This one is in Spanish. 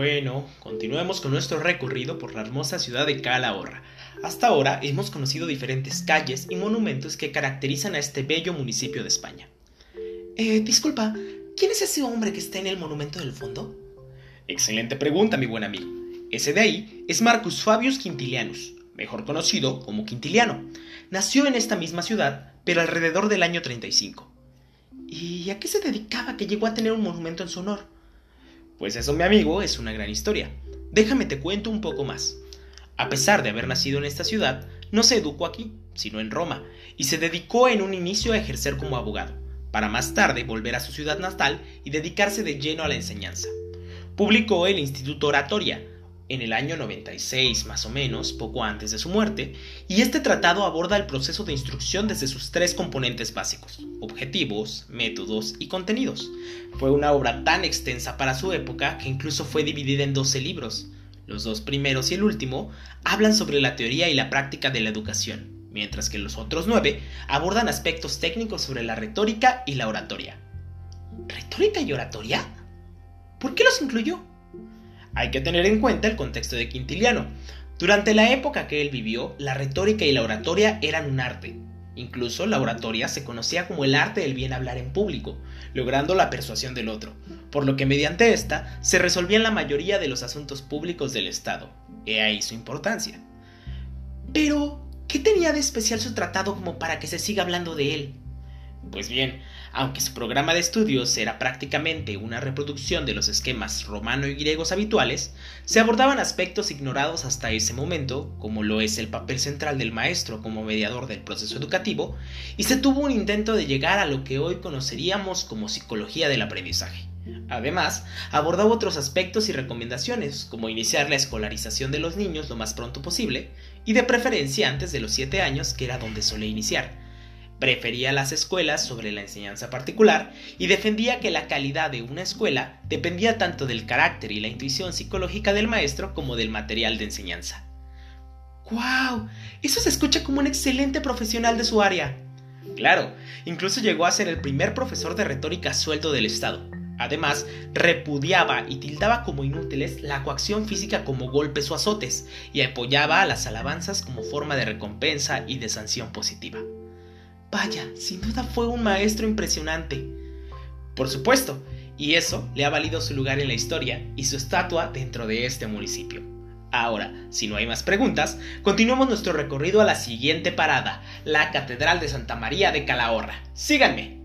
Bueno, continuemos con nuestro recorrido por la hermosa ciudad de Calahorra. Hasta ahora hemos conocido diferentes calles y monumentos que caracterizan a este bello municipio de España. Eh, disculpa, ¿quién es ese hombre que está en el monumento del fondo? Excelente pregunta, mi buen amigo. Ese de ahí es Marcus Fabius Quintilianus, mejor conocido como Quintiliano. Nació en esta misma ciudad, pero alrededor del año 35. ¿Y a qué se dedicaba que llegó a tener un monumento en su honor? Pues eso, mi amigo, es una gran historia. Déjame te cuento un poco más. A pesar de haber nacido en esta ciudad, no se educó aquí, sino en Roma, y se dedicó en un inicio a ejercer como abogado, para más tarde volver a su ciudad natal y dedicarse de lleno a la enseñanza. Publicó el Instituto Oratoria, en el año 96 más o menos, poco antes de su muerte, y este tratado aborda el proceso de instrucción desde sus tres componentes básicos, objetivos, métodos y contenidos. Fue una obra tan extensa para su época que incluso fue dividida en 12 libros. Los dos primeros y el último hablan sobre la teoría y la práctica de la educación, mientras que los otros nueve abordan aspectos técnicos sobre la retórica y la oratoria. ¿Retórica y oratoria? ¿Por qué los incluyó? Hay que tener en cuenta el contexto de Quintiliano. Durante la época que él vivió, la retórica y la oratoria eran un arte. Incluso la oratoria se conocía como el arte del bien hablar en público, logrando la persuasión del otro, por lo que mediante esta se resolvían la mayoría de los asuntos públicos del Estado. He ahí su importancia. Pero, ¿qué tenía de especial su tratado como para que se siga hablando de él? Pues bien, aunque su programa de estudios era prácticamente una reproducción de los esquemas romano y griegos habituales, se abordaban aspectos ignorados hasta ese momento, como lo es el papel central del maestro como mediador del proceso educativo, y se tuvo un intento de llegar a lo que hoy conoceríamos como psicología del aprendizaje. Además, abordaba otros aspectos y recomendaciones, como iniciar la escolarización de los niños lo más pronto posible, y de preferencia antes de los 7 años, que era donde solía iniciar, prefería las escuelas sobre la enseñanza particular y defendía que la calidad de una escuela dependía tanto del carácter y la intuición psicológica del maestro como del material de enseñanza. ¡Wow! Eso se escucha como un excelente profesional de su área. Claro, incluso llegó a ser el primer profesor de retórica sueldo del Estado. Además, repudiaba y tildaba como inútiles la coacción física como golpes o azotes, y apoyaba a las alabanzas como forma de recompensa y de sanción positiva. Vaya, sin duda fue un maestro impresionante. Por supuesto, y eso le ha valido su lugar en la historia y su estatua dentro de este municipio. Ahora, si no hay más preguntas, continuamos nuestro recorrido a la siguiente parada, la Catedral de Santa María de Calahorra. Síganme.